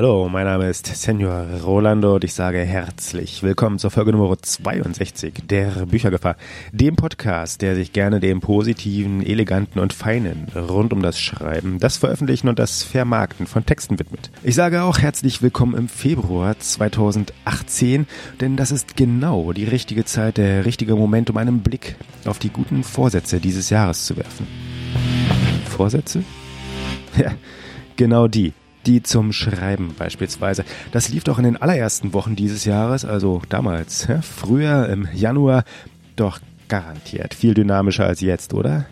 Hallo, mein Name ist Senor Rolando und ich sage herzlich willkommen zur Folge Nummer 62 der Büchergefahr, dem Podcast, der sich gerne dem positiven, eleganten und feinen rund um das Schreiben, das Veröffentlichen und das Vermarkten von Texten widmet. Ich sage auch herzlich willkommen im Februar 2018, denn das ist genau die richtige Zeit, der richtige Moment, um einen Blick auf die guten Vorsätze dieses Jahres zu werfen. Vorsätze? Ja, genau die die zum Schreiben beispielsweise. Das lief doch in den allerersten Wochen dieses Jahres, also damals, früher im Januar, doch garantiert viel dynamischer als jetzt, oder?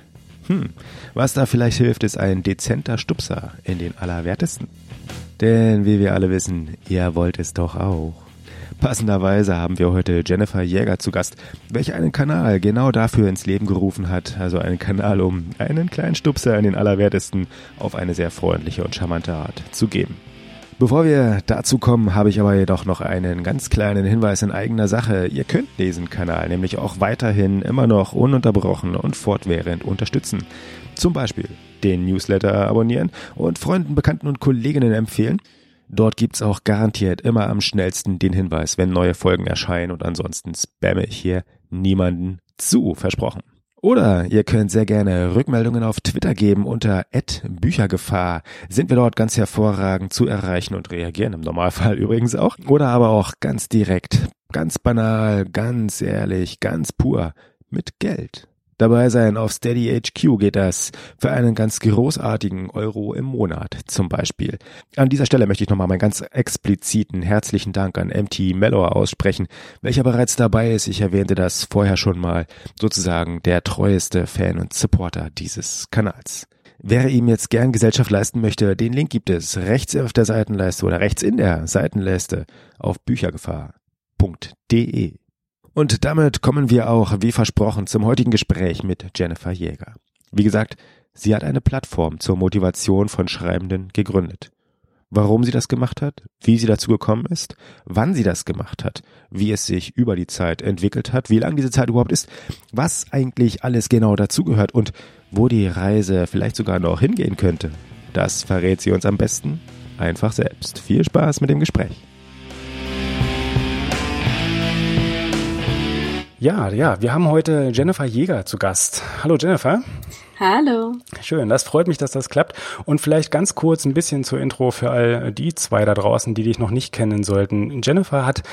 Hm, was da vielleicht hilft, ist ein dezenter Stupser in den Allerwertesten. Denn wie wir alle wissen, ihr wollt es doch auch. Passenderweise haben wir heute Jennifer Jäger zu Gast, welche einen Kanal genau dafür ins Leben gerufen hat, also einen Kanal, um einen kleinen Stupser in den Allerwertesten auf eine sehr freundliche und charmante Art zu geben. Bevor wir dazu kommen, habe ich aber jedoch noch einen ganz kleinen Hinweis in eigener Sache. Ihr könnt diesen Kanal nämlich auch weiterhin immer noch ununterbrochen und fortwährend unterstützen. Zum Beispiel den Newsletter abonnieren und Freunden, Bekannten und Kolleginnen empfehlen. Dort gibt's auch garantiert immer am schnellsten den Hinweis, wenn neue Folgen erscheinen und ansonsten spamme ich hier niemanden zu, versprochen. Oder ihr könnt sehr gerne Rückmeldungen auf Twitter geben unter Büchergefahr. Sind wir dort ganz hervorragend zu erreichen und reagieren, im Normalfall übrigens auch. Oder aber auch ganz direkt, ganz banal, ganz ehrlich, ganz pur mit Geld dabei sein. Auf Steady HQ geht das für einen ganz großartigen Euro im Monat zum Beispiel. An dieser Stelle möchte ich nochmal meinen ganz expliziten herzlichen Dank an MT Mellor aussprechen, welcher bereits dabei ist. Ich erwähnte das vorher schon mal, sozusagen der treueste Fan und Supporter dieses Kanals. Wer ihm jetzt gern Gesellschaft leisten möchte, den Link gibt es rechts auf der Seitenleiste oder rechts in der Seitenleiste auf büchergefahr.de. Und damit kommen wir auch, wie versprochen, zum heutigen Gespräch mit Jennifer Jäger. Wie gesagt, sie hat eine Plattform zur Motivation von Schreibenden gegründet. Warum sie das gemacht hat, wie sie dazu gekommen ist, wann sie das gemacht hat, wie es sich über die Zeit entwickelt hat, wie lang diese Zeit überhaupt ist, was eigentlich alles genau dazugehört und wo die Reise vielleicht sogar noch hingehen könnte, das verrät sie uns am besten einfach selbst. Viel Spaß mit dem Gespräch. Ja, ja, wir haben heute Jennifer Jäger zu Gast. Hallo Jennifer. Hallo. Schön, das freut mich, dass das klappt. Und vielleicht ganz kurz ein bisschen zur Intro für all die zwei da draußen, die dich noch nicht kennen sollten. Jennifer hat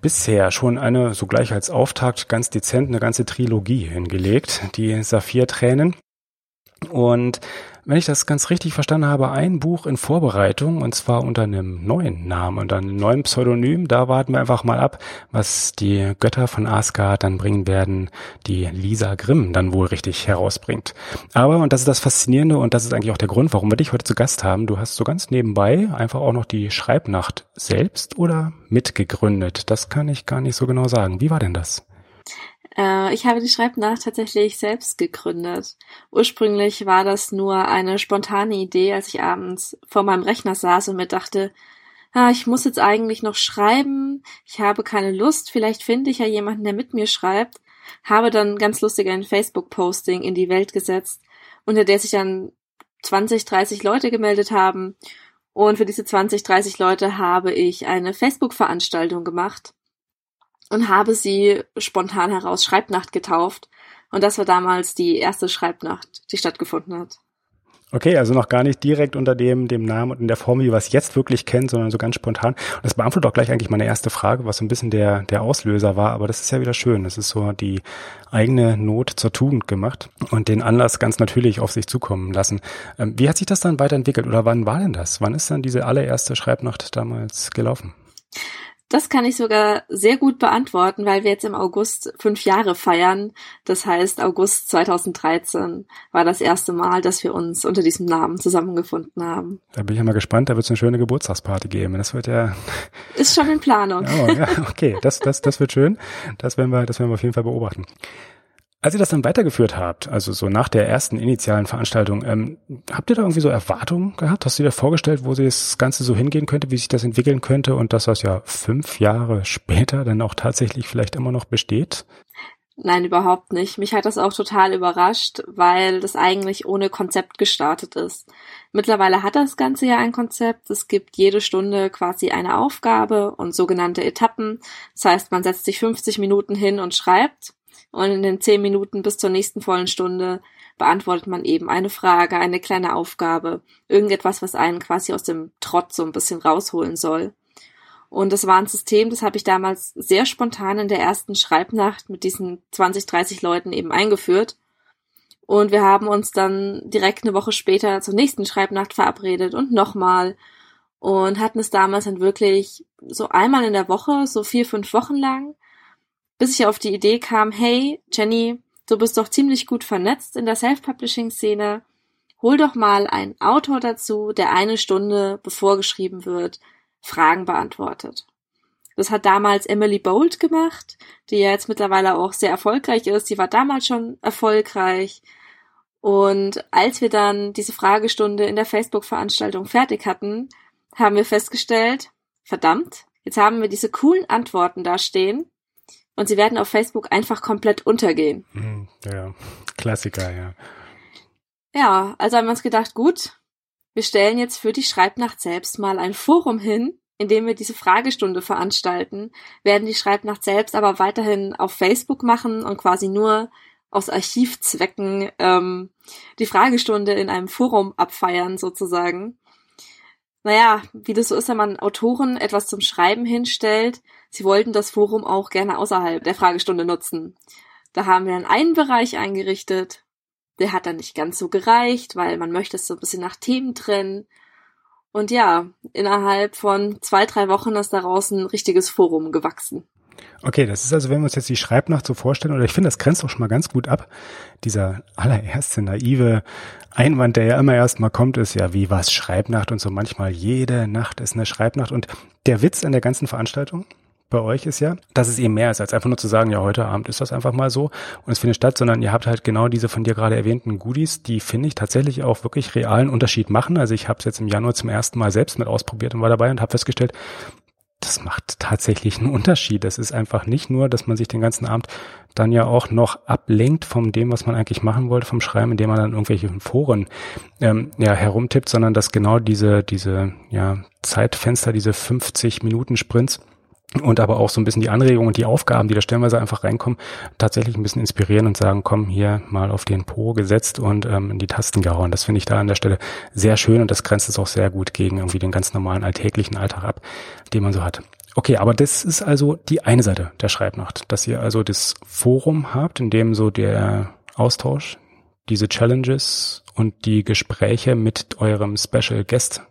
bisher schon eine, so gleich als Auftakt, ganz dezent eine ganze Trilogie hingelegt, die Saphir-Tränen. Und wenn ich das ganz richtig verstanden habe, ein Buch in Vorbereitung und zwar unter einem neuen Namen, unter einem neuen Pseudonym. Da warten wir einfach mal ab, was die Götter von Asgard dann bringen werden, die Lisa Grimm dann wohl richtig herausbringt. Aber, und das ist das Faszinierende und das ist eigentlich auch der Grund, warum wir dich heute zu Gast haben, du hast so ganz nebenbei einfach auch noch die Schreibnacht selbst oder mitgegründet. Das kann ich gar nicht so genau sagen. Wie war denn das? Äh, ich habe die Schreibnacht tatsächlich selbst gegründet. Ursprünglich war das nur eine spontane Idee, als ich abends vor meinem Rechner saß und mir dachte, ah, ich muss jetzt eigentlich noch schreiben, ich habe keine Lust, vielleicht finde ich ja jemanden, der mit mir schreibt, habe dann ganz lustig ein Facebook-Posting in die Welt gesetzt, unter der sich dann 20, 30 Leute gemeldet haben. Und für diese 20, 30 Leute habe ich eine Facebook-Veranstaltung gemacht und habe sie spontan heraus Schreibnacht getauft. Und das war damals die erste Schreibnacht, die stattgefunden hat. Okay, also noch gar nicht direkt unter dem, dem Namen und in der Form, wie wir es jetzt wirklich kennen, sondern so ganz spontan. Und das beantwortet auch gleich eigentlich meine erste Frage, was so ein bisschen der, der Auslöser war. Aber das ist ja wieder schön. Das ist so die eigene Not zur Tugend gemacht und den Anlass ganz natürlich auf sich zukommen lassen. Ähm, wie hat sich das dann weiterentwickelt oder wann war denn das? Wann ist dann diese allererste Schreibnacht damals gelaufen? Das kann ich sogar sehr gut beantworten, weil wir jetzt im August fünf Jahre feiern. Das heißt, August 2013 war das erste Mal, dass wir uns unter diesem Namen zusammengefunden haben. Da bin ich ja mal gespannt, da wird es eine schöne Geburtstagsparty geben. Das wird ja. Ist schon in Planung. Oh, ja, okay, das, das, das wird schön. Das werden wir, das werden wir auf jeden Fall beobachten. Als ihr das dann weitergeführt habt, also so nach der ersten initialen Veranstaltung, ähm, habt ihr da irgendwie so Erwartungen gehabt? Hast du dir vorgestellt, wo das Ganze so hingehen könnte, wie sich das entwickeln könnte und dass das ja fünf Jahre später dann auch tatsächlich vielleicht immer noch besteht? Nein, überhaupt nicht. Mich hat das auch total überrascht, weil das eigentlich ohne Konzept gestartet ist. Mittlerweile hat das Ganze ja ein Konzept. Es gibt jede Stunde quasi eine Aufgabe und sogenannte Etappen. Das heißt, man setzt sich 50 Minuten hin und schreibt und in den 10 Minuten bis zur nächsten vollen Stunde beantwortet man eben eine Frage, eine kleine Aufgabe, irgendetwas, was einen quasi aus dem Trott so ein bisschen rausholen soll. Und das war ein System, das habe ich damals sehr spontan in der ersten Schreibnacht mit diesen 20, 30 Leuten eben eingeführt. Und wir haben uns dann direkt eine Woche später zur nächsten Schreibnacht verabredet und nochmal und hatten es damals dann wirklich so einmal in der Woche, so vier, fünf Wochen lang, bis ich auf die Idee kam, hey, Jenny, du bist doch ziemlich gut vernetzt in der Self-Publishing-Szene. Hol doch mal einen Autor dazu, der eine Stunde, bevor geschrieben wird, Fragen beantwortet. Das hat damals Emily Bolt gemacht, die ja jetzt mittlerweile auch sehr erfolgreich ist. Die war damals schon erfolgreich. Und als wir dann diese Fragestunde in der Facebook-Veranstaltung fertig hatten, haben wir festgestellt, verdammt, jetzt haben wir diese coolen Antworten da stehen und sie werden auf Facebook einfach komplett untergehen. Hm, ja, Klassiker, ja. Ja, also haben wir uns gedacht, gut, wir stellen jetzt für die Schreibnacht selbst mal ein Forum hin, in dem wir diese Fragestunde veranstalten, werden die Schreibnacht selbst aber weiterhin auf Facebook machen und quasi nur aus Archivzwecken ähm, die Fragestunde in einem Forum abfeiern sozusagen. Naja, wie das so ist, wenn man Autoren etwas zum Schreiben hinstellt, sie wollten das Forum auch gerne außerhalb der Fragestunde nutzen. Da haben wir dann einen Bereich eingerichtet, der hat dann nicht ganz so gereicht, weil man möchte es so ein bisschen nach Themen trennen. Und ja, innerhalb von zwei, drei Wochen ist daraus ein richtiges Forum gewachsen. Okay, das ist also, wenn wir uns jetzt die Schreibnacht so vorstellen, oder ich finde, das grenzt auch schon mal ganz gut ab. Dieser allererste naive Einwand, der ja immer erst mal kommt, ist ja, wie was Schreibnacht und so manchmal jede Nacht ist eine Schreibnacht. Und der Witz an der ganzen Veranstaltung, bei euch ist ja, dass es eben mehr ist, als einfach nur zu sagen, ja, heute Abend ist das einfach mal so und es findet statt, sondern ihr habt halt genau diese von dir gerade erwähnten Goodies, die finde ich tatsächlich auch wirklich realen Unterschied machen. Also ich habe es jetzt im Januar zum ersten Mal selbst mit ausprobiert und war dabei und habe festgestellt, das macht tatsächlich einen Unterschied. Das ist einfach nicht nur, dass man sich den ganzen Abend dann ja auch noch ablenkt von dem, was man eigentlich machen wollte vom Schreiben, indem man dann irgendwelche Foren ähm, ja, herumtippt, sondern dass genau diese, diese ja, Zeitfenster, diese 50 Minuten Sprints, und aber auch so ein bisschen die Anregungen und die Aufgaben, die da stellenweise einfach reinkommen, tatsächlich ein bisschen inspirieren und sagen, komm, hier mal auf den Po gesetzt und ähm, in die Tasten gehauen. Das finde ich da an der Stelle sehr schön und das grenzt es auch sehr gut gegen irgendwie den ganz normalen alltäglichen Alltag ab, den man so hat. Okay, aber das ist also die eine Seite der Schreibnacht, dass ihr also das Forum habt, in dem so der Austausch, diese Challenges und die Gespräche mit eurem Special Guest,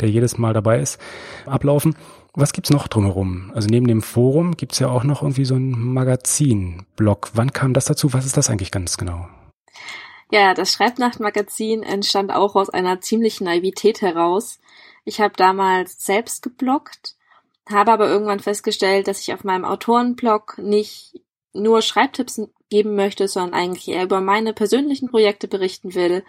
der jedes Mal dabei ist, ablaufen. Was gibt's noch drumherum? Also neben dem Forum gibt's ja auch noch irgendwie so ein Magazin-Blog. Wann kam das dazu? Was ist das eigentlich ganz genau? Ja, das Schreibnacht-Magazin entstand auch aus einer ziemlichen Naivität heraus. Ich habe damals selbst gebloggt, habe aber irgendwann festgestellt, dass ich auf meinem Autorenblog nicht nur Schreibtipps geben möchte, sondern eigentlich eher über meine persönlichen Projekte berichten will.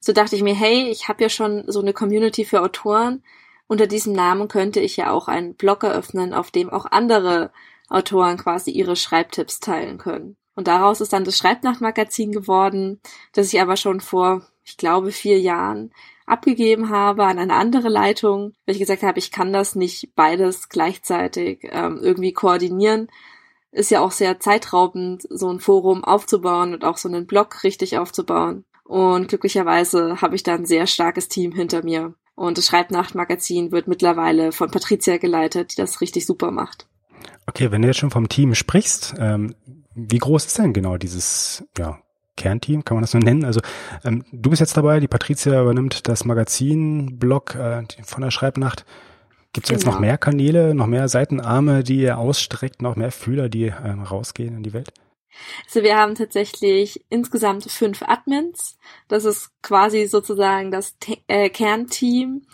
So dachte ich mir, hey, ich habe ja schon so eine Community für Autoren, unter diesem Namen könnte ich ja auch einen Blog eröffnen, auf dem auch andere Autoren quasi ihre Schreibtipps teilen können. Und daraus ist dann das Schreibnachtmagazin geworden, das ich aber schon vor, ich glaube, vier Jahren abgegeben habe an eine andere Leitung, weil ich gesagt habe, ich kann das nicht beides gleichzeitig ähm, irgendwie koordinieren. Ist ja auch sehr zeitraubend, so ein Forum aufzubauen und auch so einen Blog richtig aufzubauen. Und glücklicherweise habe ich da ein sehr starkes Team hinter mir, und das Schreibnachtmagazin wird mittlerweile von Patricia geleitet, die das richtig super macht. Okay, wenn du jetzt schon vom Team sprichst, ähm, wie groß ist denn genau dieses ja, Kernteam, kann man das so nennen? Also ähm, du bist jetzt dabei, die Patricia übernimmt das Magazin-Blog äh, von der Schreibnacht. Gibt es genau. jetzt noch genau. mehr Kanäle, noch mehr Seitenarme, die ihr ausstreckt, noch mehr Fühler, die ähm, rausgehen in die Welt? Also wir haben tatsächlich insgesamt fünf Admins. Das ist quasi sozusagen das äh, Kernteam.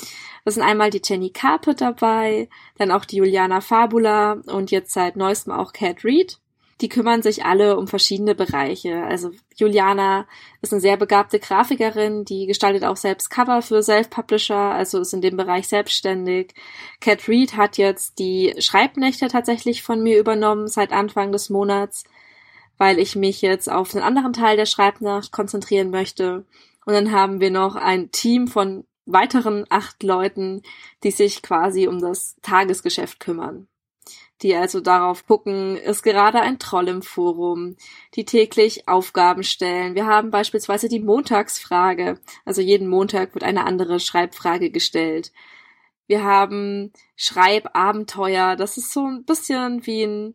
Das sind einmal die Jenny Carpet dabei, dann auch die Juliana Fabula und jetzt seit neuestem auch Cat Reed. Die kümmern sich alle um verschiedene Bereiche. Also Juliana ist eine sehr begabte Grafikerin, die gestaltet auch selbst Cover für Self-Publisher, also ist in dem Bereich selbstständig. Cat Reed hat jetzt die Schreibnächte tatsächlich von mir übernommen seit Anfang des Monats weil ich mich jetzt auf einen anderen Teil der Schreibnacht konzentrieren möchte. Und dann haben wir noch ein Team von weiteren acht Leuten, die sich quasi um das Tagesgeschäft kümmern. Die also darauf gucken, ist gerade ein Troll im Forum, die täglich Aufgaben stellen. Wir haben beispielsweise die Montagsfrage. Also jeden Montag wird eine andere Schreibfrage gestellt. Wir haben Schreibabenteuer. Das ist so ein bisschen wie ein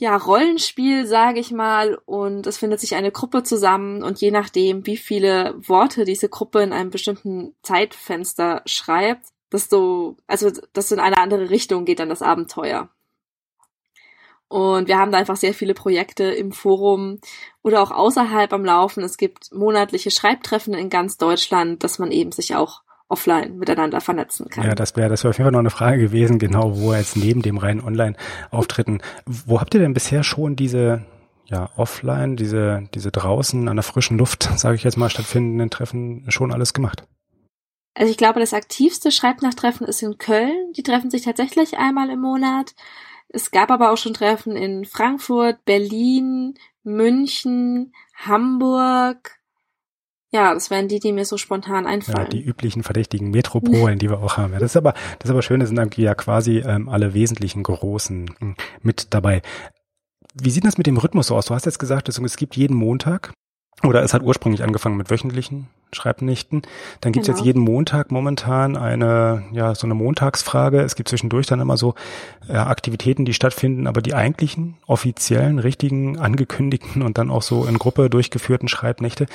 ja, Rollenspiel, sage ich mal, und es findet sich eine Gruppe zusammen und je nachdem, wie viele Worte diese Gruppe in einem bestimmten Zeitfenster schreibt, desto, also das in eine andere Richtung geht dann das Abenteuer. Und wir haben da einfach sehr viele Projekte im Forum oder auch außerhalb am Laufen. Es gibt monatliche Schreibtreffen in ganz Deutschland, dass man eben sich auch offline miteinander vernetzen kann. Ja, das wäre das wäre auf jeden Fall noch eine Frage gewesen, genau, wo jetzt neben dem reinen Online-Auftritten, wo habt ihr denn bisher schon diese ja, offline, diese, diese draußen an der frischen Luft, sage ich jetzt mal, stattfindenden Treffen schon alles gemacht? Also ich glaube, das aktivste Schreibnachttreffen ist in Köln. Die treffen sich tatsächlich einmal im Monat. Es gab aber auch schon Treffen in Frankfurt, Berlin, München, Hamburg, ja, das wären die, die mir so spontan einfallen. Ja, die üblichen verdächtigen Metropolen, die wir auch haben. Ja, das ist aber, das ist aber schön, das sind ja quasi ähm, alle wesentlichen großen hm, mit dabei. Wie sieht das mit dem Rhythmus aus? Du hast jetzt gesagt, es gibt jeden Montag oder es hat ursprünglich angefangen mit wöchentlichen Schreibnächten. Dann gibt es genau. jetzt jeden Montag momentan eine, ja, so eine Montagsfrage. Es gibt zwischendurch dann immer so äh, Aktivitäten, die stattfinden, aber die eigentlichen, offiziellen, richtigen, angekündigten und dann auch so in Gruppe durchgeführten Schreibnächte,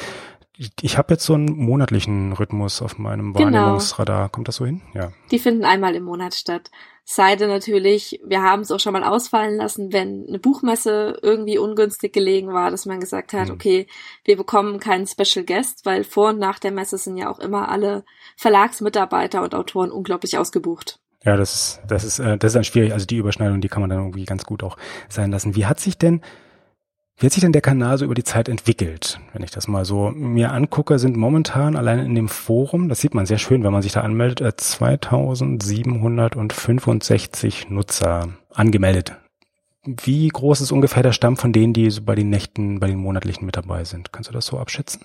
ich, habe jetzt so einen monatlichen Rhythmus auf meinem genau. Wahrnehmungsradar. Kommt das so hin? Ja. Die finden einmal im Monat statt. Sei denn natürlich, wir haben es auch schon mal ausfallen lassen, wenn eine Buchmesse irgendwie ungünstig gelegen war, dass man gesagt hat, hm. okay, wir bekommen keinen Special Guest, weil vor und nach der Messe sind ja auch immer alle Verlagsmitarbeiter und Autoren unglaublich ausgebucht. Ja, das ist, das ist, äh, das ist dann schwierig. Also die Überschneidung, die kann man dann irgendwie ganz gut auch sein lassen. Wie hat sich denn wie hat sich denn der Kanal so über die Zeit entwickelt? Wenn ich das mal so mir angucke, sind momentan allein in dem Forum, das sieht man sehr schön, wenn man sich da anmeldet, 2765 äh, Nutzer angemeldet. Wie groß ist ungefähr der Stamm von denen, die so bei den Nächten, bei den monatlichen mit dabei sind? Kannst du das so abschätzen?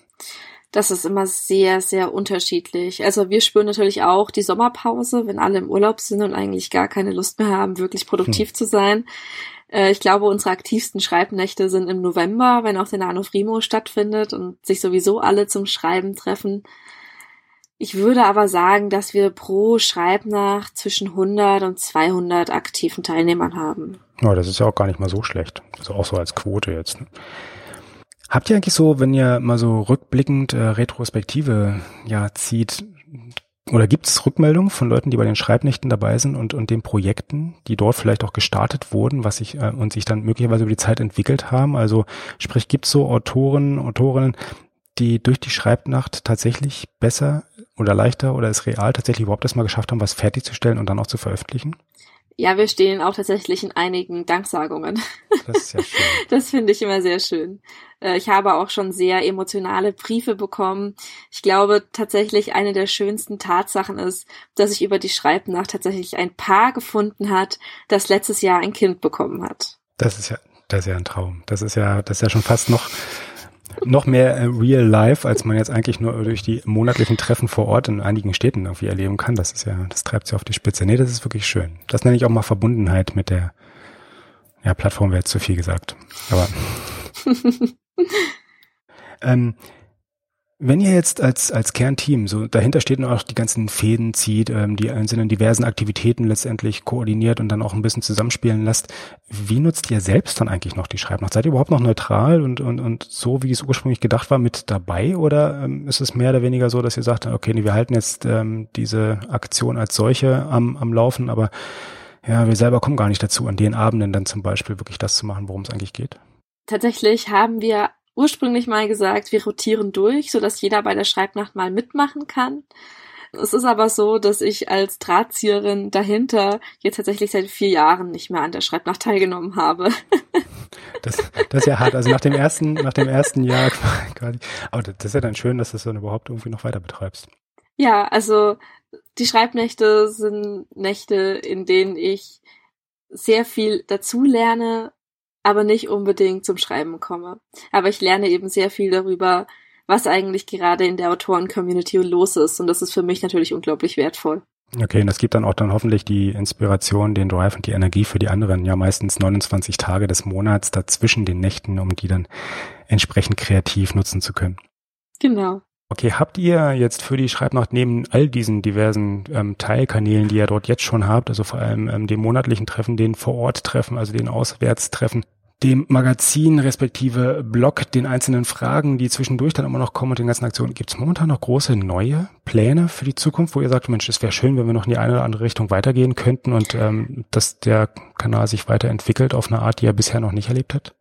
Das ist immer sehr, sehr unterschiedlich. Also wir spüren natürlich auch die Sommerpause, wenn alle im Urlaub sind und eigentlich gar keine Lust mehr haben, wirklich produktiv hm. zu sein. Äh, ich glaube, unsere aktivsten Schreibnächte sind im November, wenn auch der Nano Frimo stattfindet und sich sowieso alle zum Schreiben treffen. Ich würde aber sagen, dass wir pro Schreibnacht zwischen 100 und 200 aktiven Teilnehmern haben. Ja, das ist ja auch gar nicht mal so schlecht. Also auch so als Quote jetzt. Habt ihr eigentlich so, wenn ihr mal so rückblickend äh, Retrospektive ja zieht, oder gibt es Rückmeldungen von Leuten, die bei den Schreibnächten dabei sind und, und den Projekten, die dort vielleicht auch gestartet wurden, was sich äh, und sich dann möglicherweise über die Zeit entwickelt haben? Also sprich, gibt es so Autoren, Autorinnen, die durch die Schreibnacht tatsächlich besser oder leichter oder es real tatsächlich überhaupt erstmal geschafft haben, was fertigzustellen und dann auch zu veröffentlichen? Ja, wir stehen auch tatsächlich in einigen Danksagungen. Das ist ja schön. Das finde ich immer sehr schön. Äh, ich habe auch schon sehr emotionale Briefe bekommen. Ich glaube tatsächlich eine der schönsten Tatsachen ist, dass ich über die Schreibnacht tatsächlich ein Paar gefunden hat, das letztes Jahr ein Kind bekommen hat. Das ist ja, das ist ja ein Traum. Das ist ja, das ist ja schon fast noch noch mehr äh, real life, als man jetzt eigentlich nur durch die monatlichen Treffen vor Ort in einigen Städten irgendwie erleben kann. Das ist ja, das treibt sie auf die Spitze. Nee, das ist wirklich schön. Das nenne ich auch mal Verbundenheit mit der, ja, Plattform wäre jetzt zu viel gesagt. Aber ähm, wenn ihr jetzt als, als Kernteam, so dahinter steht und auch die ganzen Fäden zieht, ähm, die einzelnen diversen Aktivitäten letztendlich koordiniert und dann auch ein bisschen zusammenspielen lasst, wie nutzt ihr selbst dann eigentlich noch die Schreibnacht? Seid ihr überhaupt noch neutral und, und, und so, wie es ursprünglich gedacht war, mit dabei? Oder ähm, ist es mehr oder weniger so, dass ihr sagt, okay, nee, wir halten jetzt ähm, diese Aktion als solche am, am Laufen, aber ja, wir selber kommen gar nicht dazu, an den Abenden dann zum Beispiel wirklich das zu machen, worum es eigentlich geht? Tatsächlich haben wir ursprünglich mal gesagt, wir rotieren durch, so dass jeder bei der Schreibnacht mal mitmachen kann. Es ist aber so, dass ich als Drahtzieherin dahinter jetzt tatsächlich seit vier Jahren nicht mehr an der Schreibnacht teilgenommen habe. Das, das ist ja hart. Also nach dem ersten, nach dem ersten Jahr, aber das ist ja dann schön, dass du es dann überhaupt irgendwie noch weiter betreibst. Ja, also die Schreibnächte sind Nächte, in denen ich sehr viel dazu lerne, aber nicht unbedingt zum Schreiben komme. Aber ich lerne eben sehr viel darüber, was eigentlich gerade in der Autoren-Community los ist. Und das ist für mich natürlich unglaublich wertvoll. Okay, und das gibt dann auch dann hoffentlich die Inspiration, den Drive und die Energie für die anderen, ja meistens 29 Tage des Monats dazwischen den Nächten, um die dann entsprechend kreativ nutzen zu können. Genau. Okay, habt ihr jetzt für die Schreibnacht neben all diesen diversen ähm, Teilkanälen, die ihr dort jetzt schon habt, also vor allem ähm, dem monatlichen Treffen, den Vor-Ort-Treffen, also den Auswärtstreffen, dem Magazin respektive Blog, den einzelnen Fragen, die zwischendurch dann immer noch kommen und den ganzen Aktionen, gibt es momentan noch große neue Pläne für die Zukunft, wo ihr sagt, Mensch, es wäre schön, wenn wir noch in die eine oder andere Richtung weitergehen könnten und ähm, dass der Kanal sich weiterentwickelt auf eine Art, die er bisher noch nicht erlebt hat?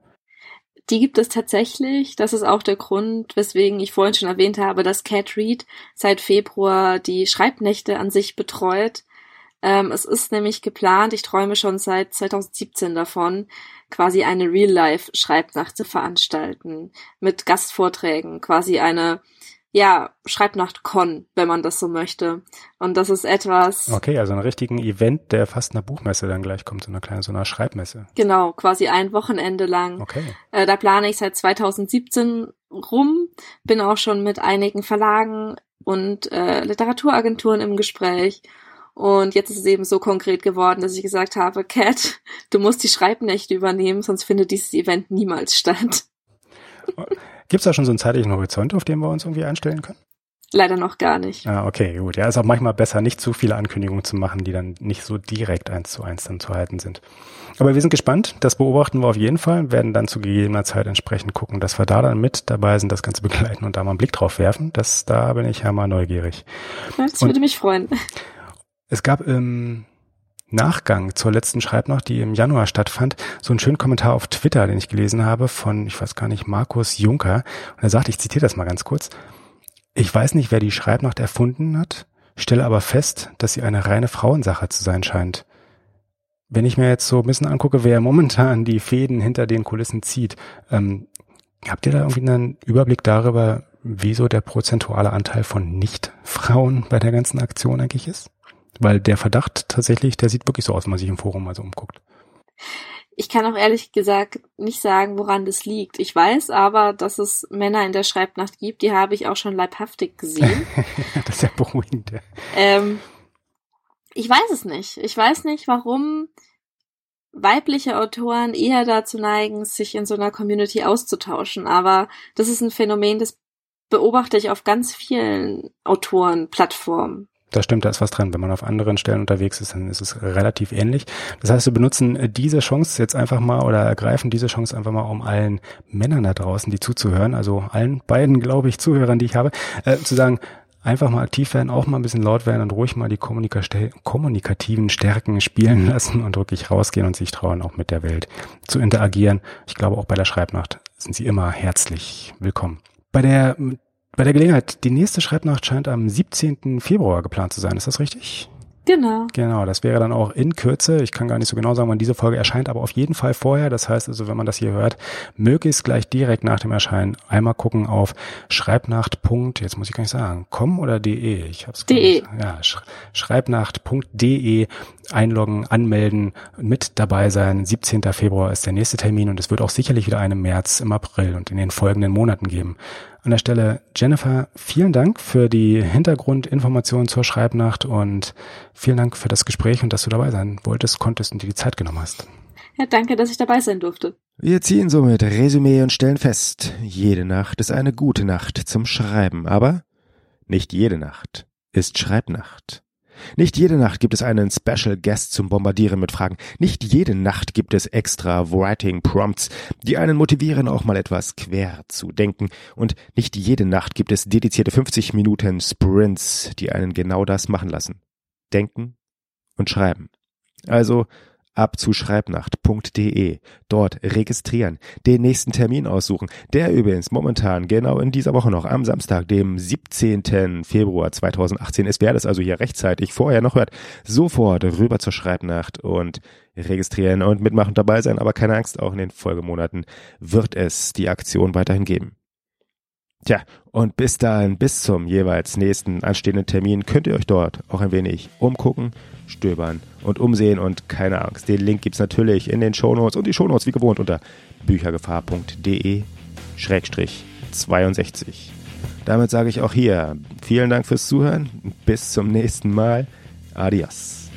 Die gibt es tatsächlich. Das ist auch der Grund, weswegen ich vorhin schon erwähnt habe, dass Cat Reed seit Februar die Schreibnächte an sich betreut. Ähm, es ist nämlich geplant, ich träume schon seit 2017 davon, quasi eine Real-Life-Schreibnacht zu veranstalten. Mit Gastvorträgen, quasi eine ja, Schreibnacht-Con, wenn man das so möchte. Und das ist etwas. Okay, also einen richtigen Event, der fast einer Buchmesse dann gleich kommt, so einer kleinen, so einer Schreibmesse. Genau, quasi ein Wochenende lang. Okay. Äh, da plane ich seit 2017 rum, bin auch schon mit einigen Verlagen und äh, Literaturagenturen im Gespräch und jetzt ist es eben so konkret geworden, dass ich gesagt habe, Cat, du musst die Schreibnächte übernehmen, sonst findet dieses Event niemals statt. Gibt es da schon so einen zeitlichen Horizont, auf den wir uns irgendwie einstellen können? Leider noch gar nicht. Ah, okay, gut. Ja, ist auch manchmal besser, nicht zu viele Ankündigungen zu machen, die dann nicht so direkt eins zu eins dann zu halten sind. Aber wir sind gespannt. Das beobachten wir auf jeden Fall, werden dann zu gegebener Zeit entsprechend gucken, dass wir da dann mit dabei sind, das Ganze begleiten und da mal einen Blick drauf werfen. Das, da bin ich ja mal neugierig. Das würde und, mich freuen. Es gab im Nachgang zur letzten Schreibnacht, die im Januar stattfand, so einen schönen Kommentar auf Twitter, den ich gelesen habe von, ich weiß gar nicht, Markus Juncker. Und er sagt, ich zitiere das mal ganz kurz. Ich weiß nicht, wer die Schreibnacht erfunden hat, stelle aber fest, dass sie eine reine Frauensache zu sein scheint. Wenn ich mir jetzt so ein bisschen angucke, wer momentan die Fäden hinter den Kulissen zieht, ähm, habt ihr da irgendwie einen Überblick darüber, wieso der prozentuale Anteil von Nicht-Frauen bei der ganzen Aktion eigentlich ist? Weil der Verdacht tatsächlich, der sieht wirklich so aus, wenn man sich im Forum mal so umguckt. Ich kann auch ehrlich gesagt nicht sagen, woran das liegt. Ich weiß aber, dass es Männer in der Schreibnacht gibt, die habe ich auch schon leibhaftig gesehen. das ist ja beruhigend. Ähm, ich weiß es nicht. Ich weiß nicht, warum weibliche Autoren eher dazu neigen, sich in so einer Community auszutauschen. Aber das ist ein Phänomen, das beobachte ich auf ganz vielen Autorenplattformen. Das stimmt, da ist was dran. Wenn man auf anderen Stellen unterwegs ist, dann ist es relativ ähnlich. Das heißt, wir benutzen diese Chance jetzt einfach mal oder ergreifen diese Chance einfach mal, um allen Männern da draußen, die zuzuhören, also allen beiden, glaube ich, Zuhörern, die ich habe, äh, zu sagen, einfach mal aktiv werden, auch mal ein bisschen laut werden und ruhig mal die kommunikativen Stärken spielen lassen und wirklich rausgehen und sich trauen, auch mit der Welt zu interagieren. Ich glaube, auch bei der Schreibnacht sind sie immer herzlich willkommen. Bei der bei der Gelegenheit, die nächste Schreibnacht scheint am 17. Februar geplant zu sein. Ist das richtig? Genau. Genau, das wäre dann auch in Kürze. Ich kann gar nicht so genau sagen, wann diese Folge erscheint, aber auf jeden Fall vorher. Das heißt also, wenn man das hier hört, möglichst gleich direkt nach dem Erscheinen einmal gucken auf Schreibnacht. Jetzt muss ich gar nicht sagen, com oder de? Ich hab's de. Ja, schreibnacht.de einloggen, anmelden, mit dabei sein. 17. Februar ist der nächste Termin und es wird auch sicherlich wieder einen im März, im April und in den folgenden Monaten geben. An der Stelle, Jennifer, vielen Dank für die Hintergrundinformationen zur Schreibnacht und vielen Dank für das Gespräch und dass du dabei sein wolltest, konntest und dir die Zeit genommen hast. Ja, danke, dass ich dabei sein durfte. Wir ziehen somit Resümee und stellen fest, jede Nacht ist eine gute Nacht zum Schreiben, aber nicht jede Nacht ist Schreibnacht. Nicht jede Nacht gibt es einen Special Guest zum Bombardieren mit Fragen. Nicht jede Nacht gibt es extra Writing Prompts, die einen motivieren, auch mal etwas quer zu denken. Und nicht jede Nacht gibt es dedizierte 50 Minuten Sprints, die einen genau das machen lassen. Denken und schreiben. Also ab zu schreibnacht.de. Dort registrieren, den nächsten Termin aussuchen, der übrigens momentan genau in dieser Woche noch am Samstag, dem 17. Februar 2018 ist. Wer das also hier rechtzeitig vorher noch hört, sofort rüber zur Schreibnacht und registrieren und mitmachen dabei sein. Aber keine Angst, auch in den Folgemonaten wird es die Aktion weiterhin geben. Tja, und bis dahin, bis zum jeweils nächsten anstehenden Termin, könnt ihr euch dort auch ein wenig umgucken, stöbern und umsehen und keine Angst. Den Link gibt's natürlich in den Shownotes und die Shownotes wie gewohnt unter büchergefahr.de 62. Damit sage ich auch hier vielen Dank fürs Zuhören. Bis zum nächsten Mal. Adios.